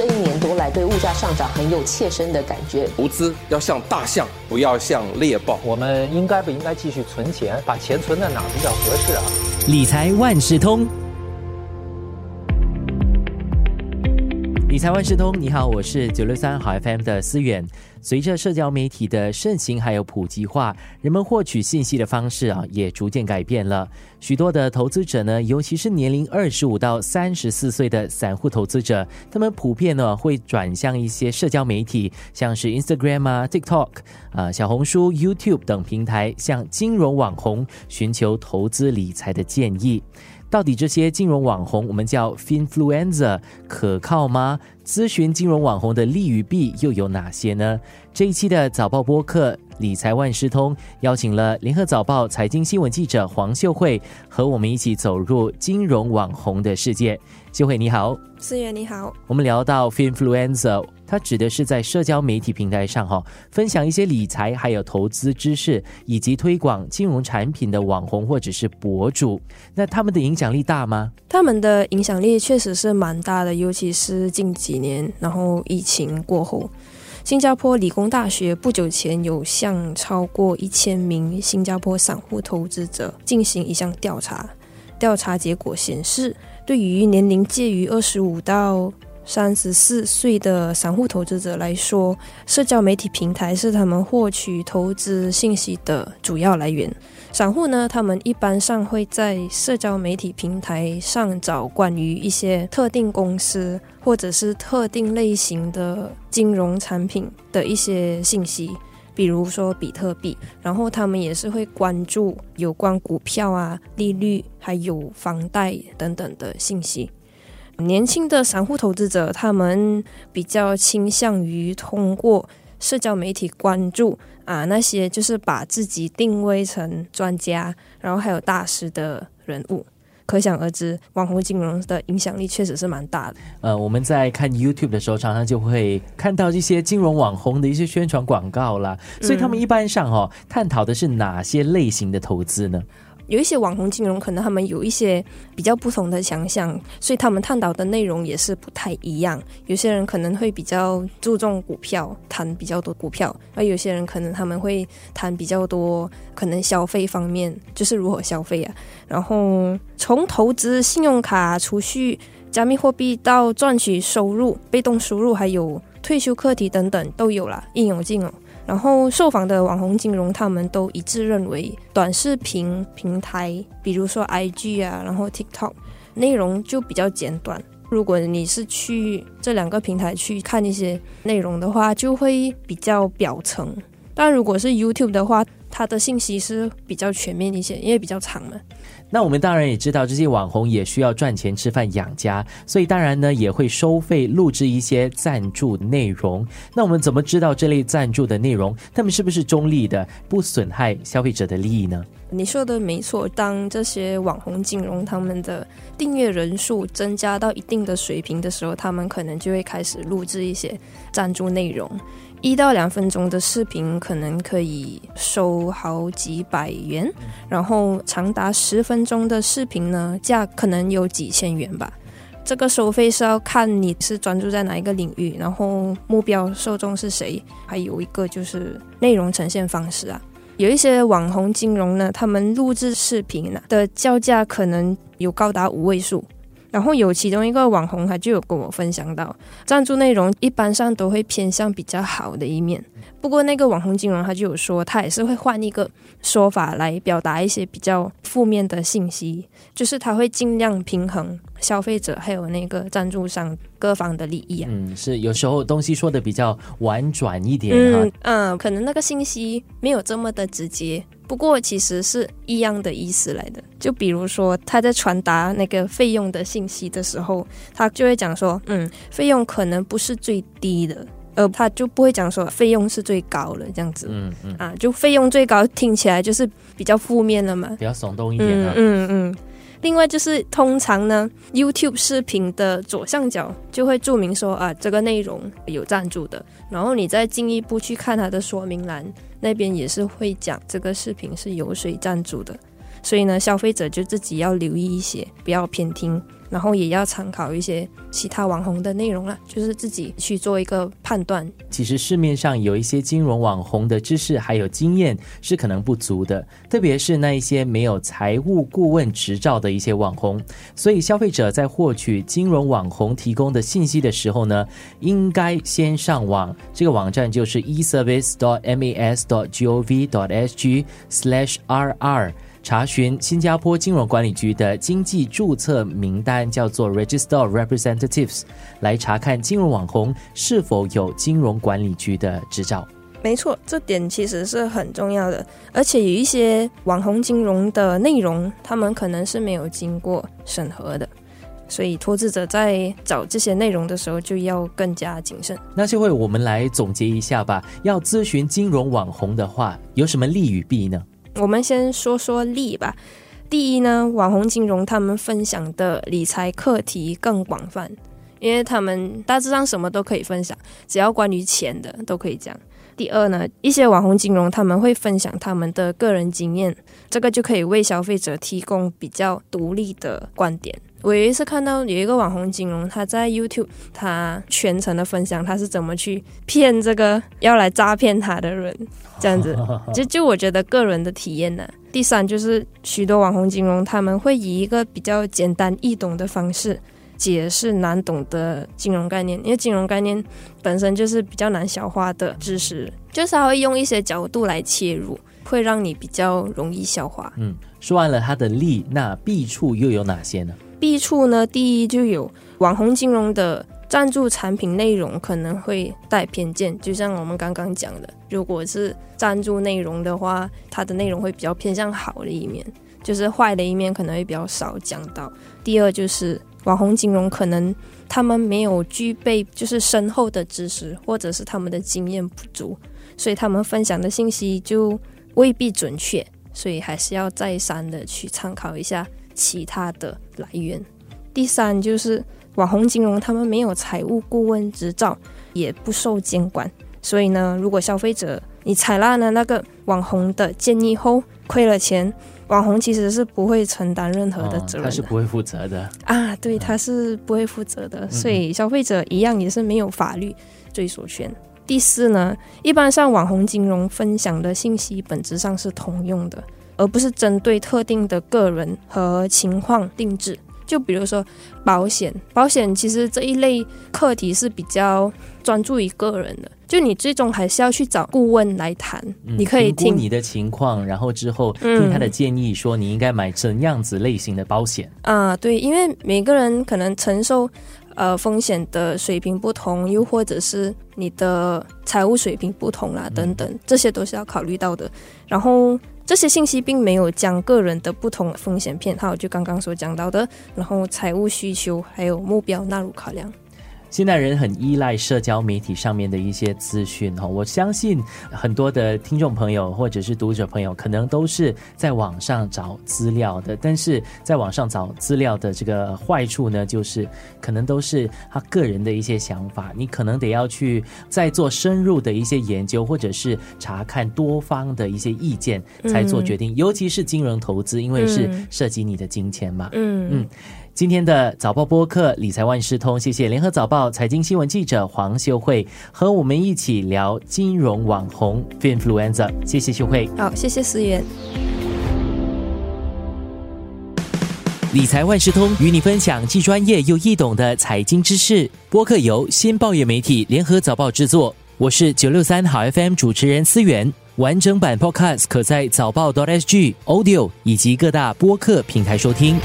这一年多来对物价上涨很有切身的感觉。投资要像大象，不要像猎豹。我们应该不应该继续存钱？把钱存在哪比较合适啊？理财万事通。理财万事通，你好，我是九六三好 FM 的思远。随着社交媒体的盛行还有普及化，人们获取信息的方式啊也逐渐改变了。许多的投资者呢，尤其是年龄二十五到三十四岁的散户投资者，他们普遍呢会转向一些社交媒体，像是 Instagram 啊、TikTok 啊、小红书、YouTube 等平台，向金融网红寻求投资理财的建议。到底这些金融网红，我们叫 Finfluencer，可靠吗？咨询金融网红的利与弊又有哪些呢？这一期的早报播客理财万事通邀请了联合早报财经新闻记者黄秀慧，和我们一起走入金融网红的世界。秀慧你好，思源你好。我们聊到 Finfluencer。它指的是在社交媒体平台上哈，分享一些理财还有投资知识，以及推广金融产品的网红或者是博主。那他们的影响力大吗？他们的影响力确实是蛮大的，尤其是近几年，然后疫情过后，新加坡理工大学不久前有向超过一千名新加坡散户投资者进行一项调查，调查结果显示，对于年龄介于二十五到三十四岁的散户投资者来说，社交媒体平台是他们获取投资信息的主要来源。散户呢，他们一般上会在社交媒体平台上找关于一些特定公司或者是特定类型的金融产品的一些信息，比如说比特币。然后他们也是会关注有关股票啊、利率还有房贷等等的信息。年轻的散户投资者，他们比较倾向于通过社交媒体关注啊那些就是把自己定位成专家，然后还有大师的人物。可想而知，网红金融的影响力确实是蛮大的。呃，我们在看 YouTube 的时候，常常就会看到一些金融网红的一些宣传广告啦。所以他们一般上哦，探讨的是哪些类型的投资呢？有一些网红金融，可能他们有一些比较不同的想象，所以他们探讨的内容也是不太一样。有些人可能会比较注重股票，谈比较多股票；而有些人可能他们会谈比较多，可能消费方面，就是如何消费啊。然后从投资、信用卡、储蓄、加密货币到赚取收入、被动收入，还有退休课题等等，都有了，应有尽有。然后受访的网红金融，他们都一致认为，短视频平台，比如说 IG 啊，然后 TikTok，内容就比较简短。如果你是去这两个平台去看一些内容的话，就会比较表层。但如果是 YouTube 的话，他的信息是比较全面一些，因为比较长嘛。那我们当然也知道，这些网红也需要赚钱吃饭养家，所以当然呢也会收费录制一些赞助内容。那我们怎么知道这类赞助的内容，他们是不是中立的，不损害消费者的利益呢？你说的没错，当这些网红金融他们的订阅人数增加到一定的水平的时候，他们可能就会开始录制一些赞助内容。一到两分钟的视频可能可以收好几百元，然后长达十分钟的视频呢，价可能有几千元吧。这个收费是要看你是专注在哪一个领域，然后目标受众是谁，还有一个就是内容呈现方式啊。有一些网红金融呢，他们录制视频呢的叫价可能有高达五位数。然后有其中一个网红，他就有跟我分享到，赞助内容一般上都会偏向比较好的一面。不过那个网红金融他就有说，他也是会换一个说法来表达一些比较负面的信息，就是他会尽量平衡消费者还有那个赞助商各方的利益啊。嗯，是有时候东西说的比较婉转一点哈。嗯，可能那个信息没有这么的直接。不过其实是一样的意思来的，就比如说他在传达那个费用的信息的时候，他就会讲说，嗯，费用可能不是最低的，呃，他就不会讲说费用是最高了这样子，嗯嗯，啊，就费用最高听起来就是比较负面了嘛，比较耸动一点啊，嗯嗯。另外就是通常呢，YouTube 视频的左上角就会注明说啊，这个内容有赞助的。然后你再进一步去看它的说明栏，那边也是会讲这个视频是由谁赞助的。所以呢，消费者就自己要留意一些，不要偏听然后也要参考一些其他网红的内容啦，就是自己去做一个判断。其实市面上有一些金融网红的知识还有经验是可能不足的，特别是那一些没有财务顾问执照的一些网红。所以消费者在获取金融网红提供的信息的时候呢，应该先上网，这个网站就是 eservice.mas.gov.sg/rr。查询新加坡金融管理局的经济注册名单，叫做 Register of Representatives，来查看金融网红是否有金融管理局的执照。没错，这点其实是很重要的。而且有一些网红金融的内容，他们可能是没有经过审核的，所以投资者在找这些内容的时候就要更加谨慎。那就会我们来总结一下吧。要咨询金融网红的话，有什么利与弊呢？我们先说说利吧。第一呢，网红金融他们分享的理财课题更广泛，因为他们大致上什么都可以分享，只要关于钱的都可以讲。第二呢，一些网红金融他们会分享他们的个人经验，这个就可以为消费者提供比较独立的观点。我有一次看到有一个网红金融，他在 YouTube，他全程的分享他是怎么去骗这个要来诈骗他的人，这样子，就就我觉得个人的体验呢。第三就是许多网红金融他们会以一个比较简单易懂的方式解释难懂的金融概念，因为金融概念本身就是比较难消化的知识，就是他会用一些角度来切入，会让你比较容易消化。嗯，说完了它的利，那弊处又有哪些呢？弊处呢，第一就有网红金融的赞助产品内容可能会带偏见，就像我们刚刚讲的，如果是赞助内容的话，它的内容会比较偏向好的一面，就是坏的一面可能会比较少讲到。第二就是网红金融可能他们没有具备就是深厚的知识，或者是他们的经验不足，所以他们分享的信息就未必准确，所以还是要再三的去参考一下。其他的来源。第三就是网红金融，他们没有财务顾问执照，也不受监管。所以呢，如果消费者你采纳了那个网红的建议后亏了钱，网红其实是不会承担任何的责任，他是不会负责的啊。对，他是不会负责的。所以消费者一样也是没有法律追索权。第四呢，一般上网红金融分享的信息本质上是通用的。而不是针对特定的个人和情况定制。就比如说保险，保险其实这一类课题是比较专注于个人的。就你最终还是要去找顾问来谈，你可以听你的情况，然后之后听他的建议，说你应该买怎样子类型的保险啊？对，因为每个人可能承受呃风险的水平不同，又或者是你的财务水平不同啦，等等，这些都是要考虑到的。然后。这些信息并没有将个人的不同风险偏好，就刚刚所讲到的，然后财务需求还有目标纳入考量。现代人很依赖社交媒体上面的一些资讯哈，我相信很多的听众朋友或者是读者朋友，可能都是在网上找资料的。但是在网上找资料的这个坏处呢，就是可能都是他个人的一些想法，你可能得要去再做深入的一些研究，或者是查看多方的一些意见才做决定。尤其是金融投资，因为是涉及你的金钱嘛。嗯嗯。今天的早报播客理财万事通，谢谢联合早报财经新闻记者黄秀慧和我们一起聊金融网红 Finfluencer，谢谢秀慧。好，谢谢思源。理财万事通与你分享既专业又易懂的财经知识。播客由新报业媒体联合早报制作，我是九六三好 FM 主持人思源。完整版 Podcast 可在早报 .sg Audio 以及各大播客平台收听。